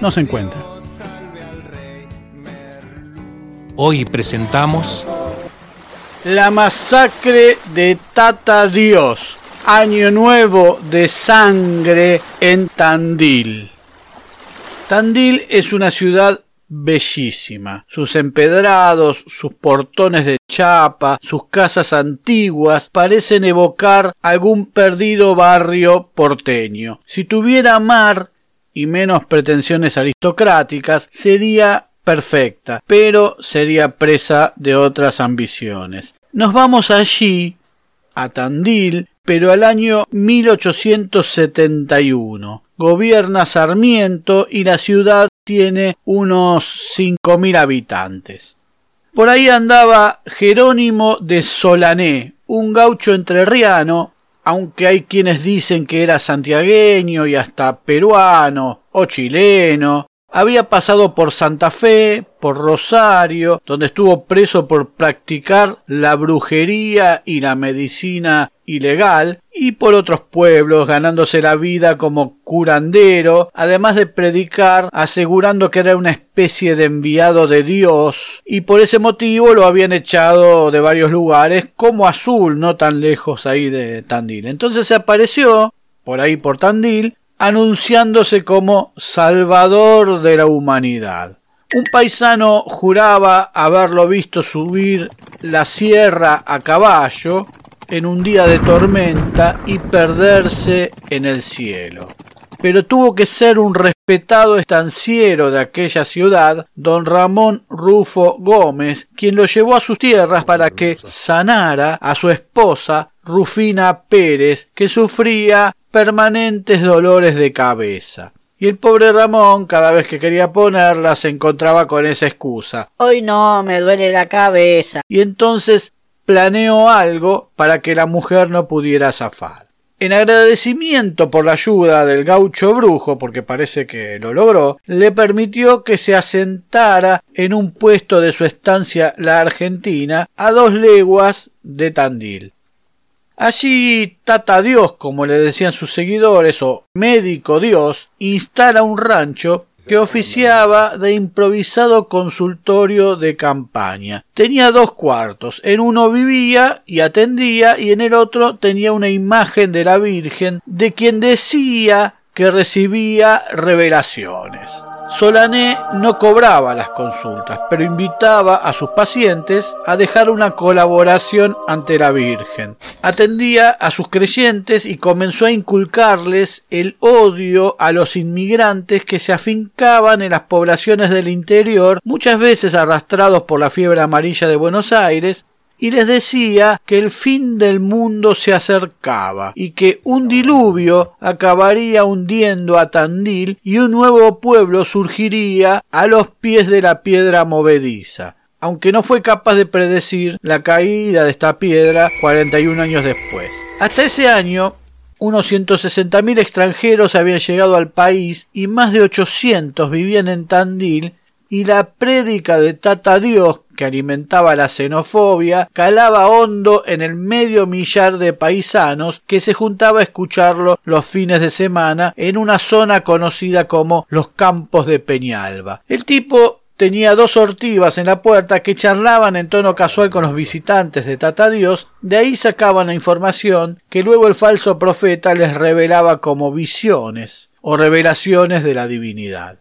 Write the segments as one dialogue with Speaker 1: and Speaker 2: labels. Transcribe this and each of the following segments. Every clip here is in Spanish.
Speaker 1: no se encuentra.
Speaker 2: Hoy presentamos
Speaker 1: La masacre de Tata Dios, Año Nuevo de Sangre en Tandil. Tandil es una ciudad bellísima. Sus empedrados, sus portones de chapa, sus casas antiguas parecen evocar algún perdido barrio porteño. Si tuviera mar y menos pretensiones aristocráticas, sería perfecta, pero sería presa de otras ambiciones. Nos vamos allí, a Tandil, pero al año 1871. Gobierna Sarmiento y la ciudad tiene unos 5.000 habitantes. Por ahí andaba Jerónimo de Solané, un gaucho entrerriano, aunque hay quienes dicen que era santiagueño y hasta peruano o chileno, había pasado por Santa Fe, por Rosario, donde estuvo preso por practicar la brujería y la medicina ilegal, y por otros pueblos, ganándose la vida como curandero, además de predicar, asegurando que era una especie de enviado de Dios, y por ese motivo lo habían echado de varios lugares, como Azul, no tan lejos ahí de Tandil. Entonces se apareció por ahí por Tandil, anunciándose como Salvador de la humanidad. Un paisano juraba haberlo visto subir la sierra a caballo en un día de tormenta y perderse en el cielo. pero tuvo que ser un respetado estanciero de aquella ciudad, don Ramón Rufo Gómez, quien lo llevó a sus tierras para que sanara a su esposa Rufina Pérez, que sufría permanentes dolores de cabeza. Y el pobre Ramón, cada vez que quería ponerla, se encontraba con esa excusa.
Speaker 3: Hoy no, me duele la cabeza.
Speaker 1: Y entonces planeó algo para que la mujer no pudiera zafar. En agradecimiento por la ayuda del gaucho brujo, porque parece que lo logró, le permitió que se asentara en un puesto de su estancia la Argentina a dos leguas de Tandil. Allí Tata Dios, como le decían sus seguidores, o médico Dios, instala un rancho que oficiaba de improvisado consultorio de campaña. Tenía dos cuartos, en uno vivía y atendía y en el otro tenía una imagen de la Virgen de quien decía que recibía revelaciones. Solané no cobraba las consultas, pero invitaba a sus pacientes a dejar una colaboración ante la Virgen. Atendía a sus creyentes y comenzó a inculcarles el odio a los inmigrantes que se afincaban en las poblaciones del interior, muchas veces arrastrados por la fiebre amarilla de Buenos Aires, y les decía que el fin del mundo se acercaba y que un diluvio acabaría hundiendo a Tandil y un nuevo pueblo surgiría a los pies de la piedra movediza aunque no fue capaz de predecir la caída de esta piedra 41 años después. Hasta ese año, unos 160.000 extranjeros habían llegado al país y más de 800 vivían en Tandil y la prédica de Tata Dios, que alimentaba la xenofobia, calaba hondo en el medio millar de paisanos que se juntaba a escucharlo los fines de semana en una zona conocida como los campos de Peñalba. El tipo tenía dos ortivas en la puerta que charlaban en tono casual con los visitantes de Tata Dios, de ahí sacaban la información que luego el falso profeta les revelaba como visiones o revelaciones de la divinidad.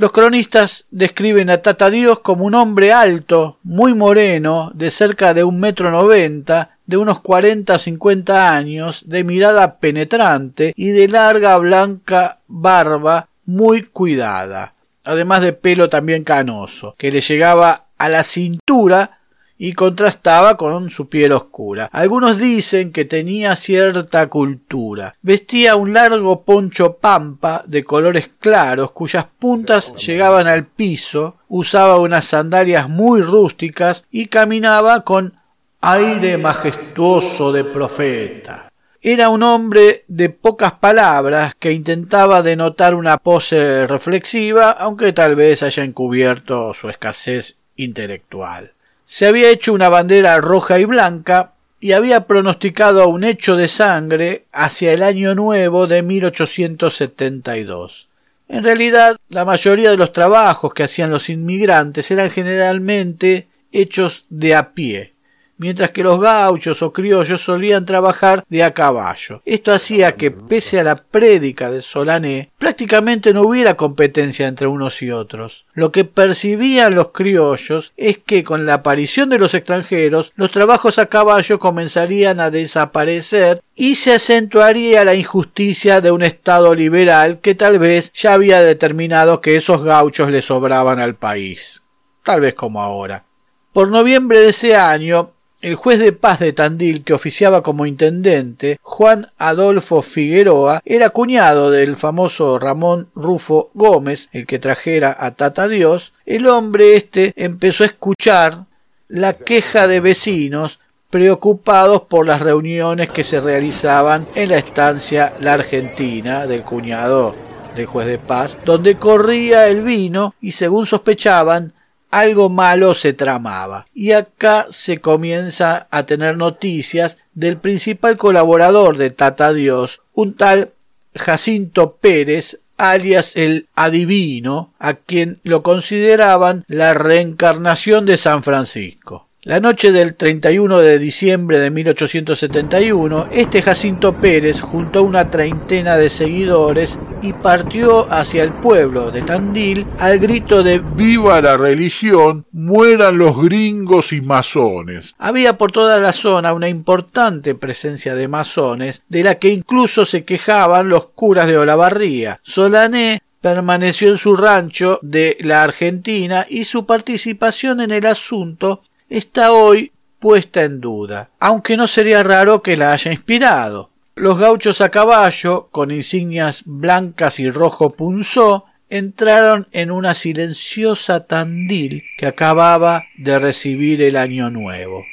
Speaker 1: Los cronistas describen a Tata Dios como un hombre alto, muy moreno, de cerca de un metro noventa, de unos cuarenta cincuenta años, de mirada penetrante y de larga blanca barba muy cuidada, además de pelo también canoso, que le llegaba a la cintura y contrastaba con su piel oscura. Algunos dicen que tenía cierta cultura. Vestía un largo poncho pampa de colores claros cuyas puntas llegaban al piso, usaba unas sandalias muy rústicas y caminaba con aire majestuoso de profeta. Era un hombre de pocas palabras que intentaba denotar una pose reflexiva, aunque tal vez haya encubierto su escasez intelectual se había hecho una bandera roja y blanca y había pronosticado un hecho de sangre hacia el año nuevo de 1872. En realidad, la mayoría de los trabajos que hacían los inmigrantes eran generalmente hechos de a pie, mientras que los gauchos o criollos solían trabajar de a caballo. Esto hacía que, pese a la prédica de Solané, prácticamente no hubiera competencia entre unos y otros. Lo que percibían los criollos es que con la aparición de los extranjeros, los trabajos a caballo comenzarían a desaparecer y se acentuaría la injusticia de un Estado liberal que tal vez ya había determinado que esos gauchos le sobraban al país. Tal vez como ahora. Por noviembre de ese año, el juez de paz de Tandil, que oficiaba como intendente, Juan Adolfo Figueroa, era cuñado del famoso Ramón Rufo Gómez, el que trajera a Tata Dios. El hombre este empezó a escuchar la queja de vecinos preocupados por las reuniones que se realizaban en la estancia La Argentina del cuñado del juez de paz, donde corría el vino y según sospechaban algo malo se tramaba. Y acá se comienza a tener noticias del principal colaborador de Tata Dios, un tal Jacinto Pérez, alias el adivino, a quien lo consideraban la reencarnación de San Francisco. La noche del 31 de diciembre de 1871, este Jacinto Pérez juntó una treintena de seguidores y partió hacia el pueblo de Tandil al grito de
Speaker 4: ¡Viva la religión! ¡Mueran los gringos y masones!
Speaker 1: Había por toda la zona una importante presencia de masones, de la que incluso se quejaban los curas de Olavarría. Solané permaneció en su rancho de la Argentina y su participación en el asunto está hoy puesta en duda, aunque no sería raro que la haya inspirado. Los gauchos a caballo, con insignias blancas y rojo punzó, entraron en una silenciosa Tandil que acababa de recibir el año nuevo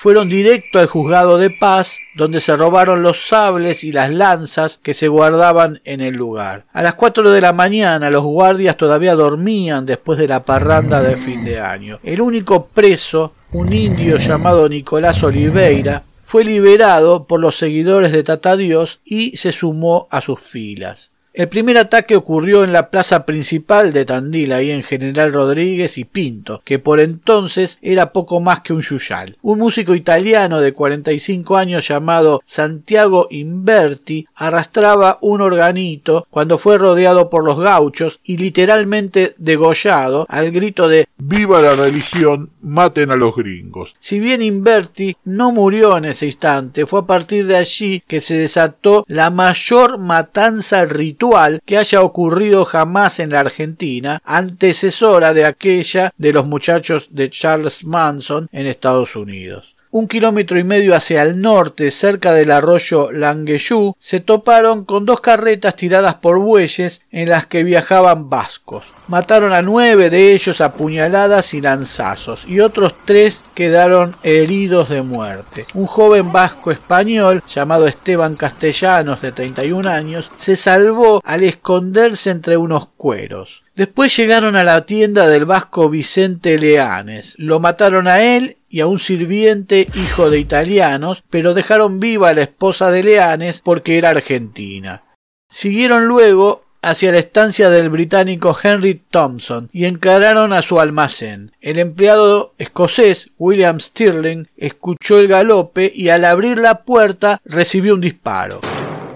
Speaker 1: fueron directo al juzgado de paz, donde se robaron los sables y las lanzas que se guardaban en el lugar. A las cuatro de la mañana los guardias todavía dormían después de la parranda de fin de año. El único preso, un indio llamado Nicolás Oliveira, fue liberado por los seguidores de Tata Dios y se sumó a sus filas. El primer ataque ocurrió en la plaza principal de Tandil, ahí en General Rodríguez y Pinto, que por entonces era poco más que un yuyal. Un músico italiano de 45 años llamado Santiago Inverti arrastraba un organito cuando fue rodeado por los gauchos y literalmente degollado al grito de
Speaker 4: ¡Viva la religión! ¡Maten a los gringos!
Speaker 1: Si bien Inverti no murió en ese instante, fue a partir de allí que se desató la mayor matanza ritual que haya ocurrido jamás en la Argentina, antecesora de aquella de los muchachos de Charles Manson en Estados Unidos un kilómetro y medio hacia el norte, cerca del arroyo Langueyú, se toparon con dos carretas tiradas por bueyes en las que viajaban vascos. Mataron a nueve de ellos a puñaladas y lanzazos, y otros tres quedaron heridos de muerte. Un joven vasco español, llamado Esteban Castellanos, de 31 años, se salvó al esconderse entre unos cueros. Después llegaron a la tienda del vasco Vicente Leanes. Lo mataron a él y a un sirviente hijo de italianos, pero dejaron viva a la esposa de Leanes porque era argentina. Siguieron luego hacia la estancia del británico Henry Thompson y encararon a su almacén. El empleado escocés William Stirling escuchó el galope y al abrir la puerta recibió un disparo.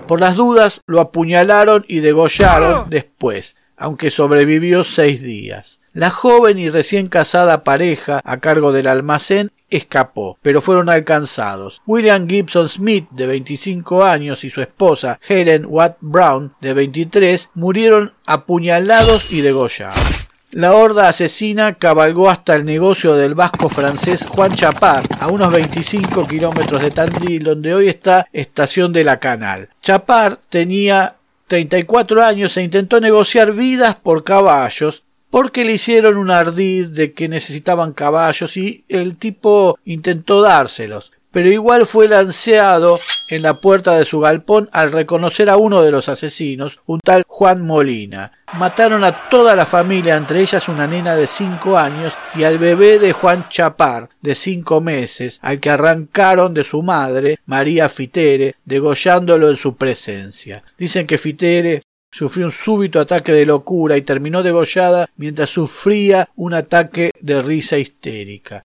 Speaker 1: Por las dudas lo apuñalaron y degollaron después aunque sobrevivió seis días. La joven y recién casada pareja a cargo del almacén escapó, pero fueron alcanzados. William Gibson Smith, de 25 años, y su esposa Helen Watt Brown, de 23, murieron apuñalados y degollados. La horda asesina cabalgó hasta el negocio del vasco francés Juan Chapar, a unos 25 kilómetros de Tandil, donde hoy está Estación de la Canal. Chapar tenía 34 años e intentó negociar vidas por caballos porque le hicieron un ardid de que necesitaban caballos y el tipo intentó dárselos pero igual fue lanceado en la puerta de su galpón al reconocer a uno de los asesinos, un tal Juan Molina. Mataron a toda la familia, entre ellas una nena de cinco años y al bebé de Juan Chapar, de cinco meses, al que arrancaron de su madre, María Fitere, degollándolo en su presencia. Dicen que Fitere sufrió un súbito ataque de locura y terminó degollada mientras sufría un ataque de risa histérica.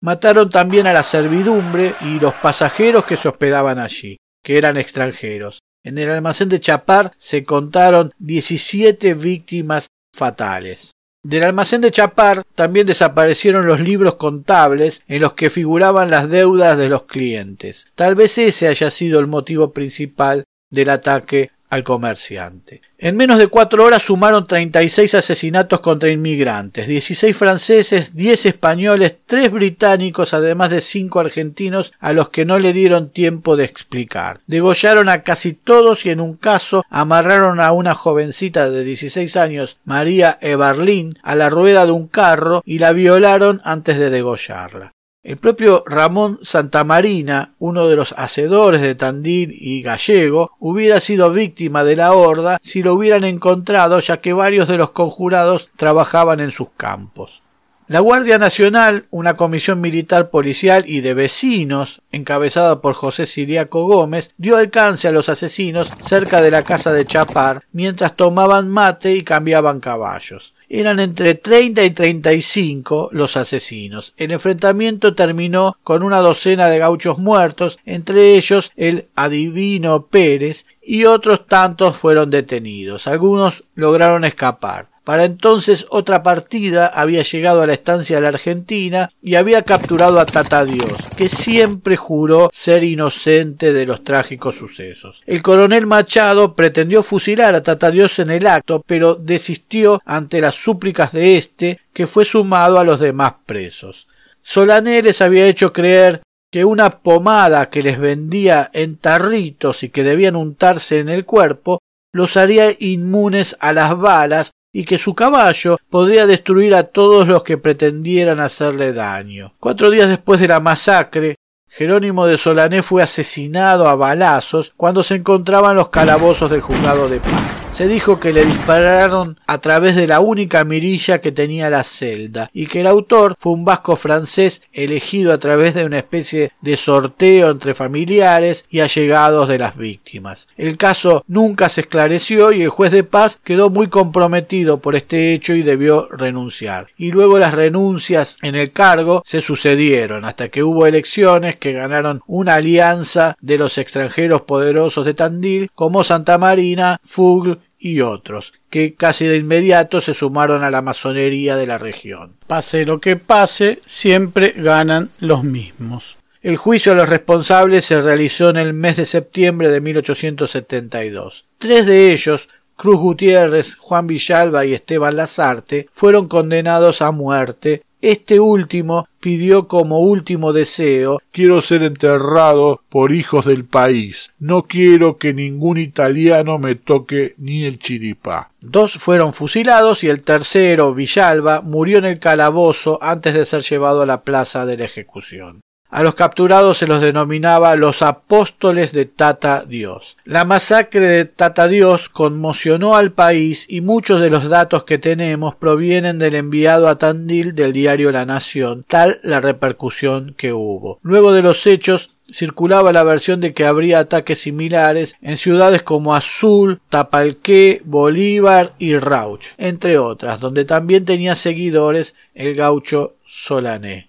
Speaker 1: Mataron también a la servidumbre y los pasajeros que se hospedaban allí, que eran extranjeros. En el almacén de Chapar se contaron 17 víctimas fatales. Del almacén de Chapar también desaparecieron los libros contables en los que figuraban las deudas de los clientes. Tal vez ese haya sido el motivo principal del ataque al comerciante. En menos de cuatro horas sumaron 36 asesinatos contra inmigrantes, 16 franceses, 10 españoles, 3 británicos, además de 5 argentinos a los que no le dieron tiempo de explicar. Degollaron a casi todos y en un caso amarraron a una jovencita de 16 años, María Eberlin, a la rueda de un carro y la violaron antes de degollarla. El propio Ramón Santamarina, uno de los hacedores de Tandil y Gallego, hubiera sido víctima de la horda si lo hubieran encontrado, ya que varios de los conjurados trabajaban en sus campos. La Guardia Nacional, una comisión militar policial y de vecinos, encabezada por José Siriaco Gómez, dio alcance a los asesinos cerca de la casa de Chapar, mientras tomaban mate y cambiaban caballos. Eran entre 30 y 35 los asesinos. El enfrentamiento terminó con una docena de gauchos muertos, entre ellos el adivino Pérez, y otros tantos fueron detenidos. Algunos lograron escapar. Para entonces otra partida había llegado a la estancia de la Argentina y había capturado a Tata Dios, que siempre juró ser inocente de los trágicos sucesos. El coronel Machado pretendió fusilar a Tata Dios en el acto, pero desistió ante las súplicas de éste, que fue sumado a los demás presos. Solané les había hecho creer que una pomada que les vendía en tarritos y que debían untarse en el cuerpo los haría inmunes a las balas y que su caballo podría destruir a todos los que pretendieran hacerle daño. Cuatro días después de la masacre, Jerónimo de Solané fue asesinado a balazos cuando se encontraba en los calabozos del juzgado de paz. Se dijo que le dispararon a través de la única mirilla que tenía la celda y que el autor fue un vasco francés elegido a través de una especie de sorteo entre familiares y allegados de las víctimas. El caso nunca se esclareció y el juez de paz quedó muy comprometido por este hecho y debió renunciar. Y luego las renuncias en el cargo se sucedieron hasta que hubo elecciones que ganaron una alianza de los extranjeros poderosos de Tandil como Santa Marina, Fugl y otros, que casi de inmediato se sumaron a la masonería de la región. Pase lo que pase, siempre ganan los mismos. El juicio a los responsables se realizó en el mes de septiembre de 1872. Tres de ellos, Cruz Gutiérrez, Juan Villalba y Esteban Lazarte, fueron condenados a muerte este último pidió como último deseo
Speaker 4: Quiero ser enterrado por hijos del país. No quiero que ningún italiano me toque ni el chiripá.
Speaker 1: Dos fueron fusilados y el tercero, Villalba, murió en el calabozo antes de ser llevado a la plaza de la ejecución. A los capturados se los denominaba los apóstoles de Tata Dios. La masacre de Tata Dios conmocionó al país y muchos de los datos que tenemos provienen del enviado a Tandil del diario La Nación, tal la repercusión que hubo. Luego de los hechos circulaba la versión de que habría ataques similares en ciudades como Azul, Tapalqué, Bolívar y Rauch, entre otras, donde también tenía seguidores el gaucho Solané.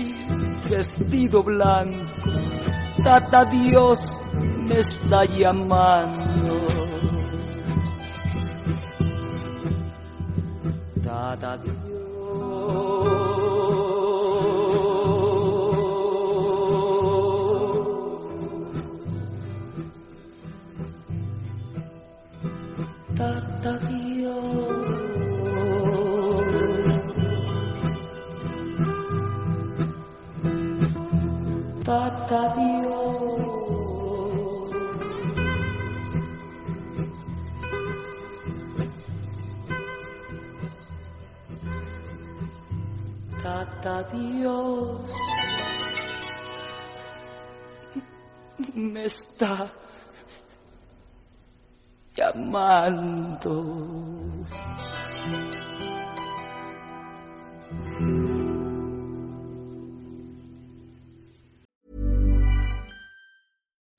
Speaker 5: vestido blanco, Tata Dios me está llamando. Tata Dios. Me está llamando.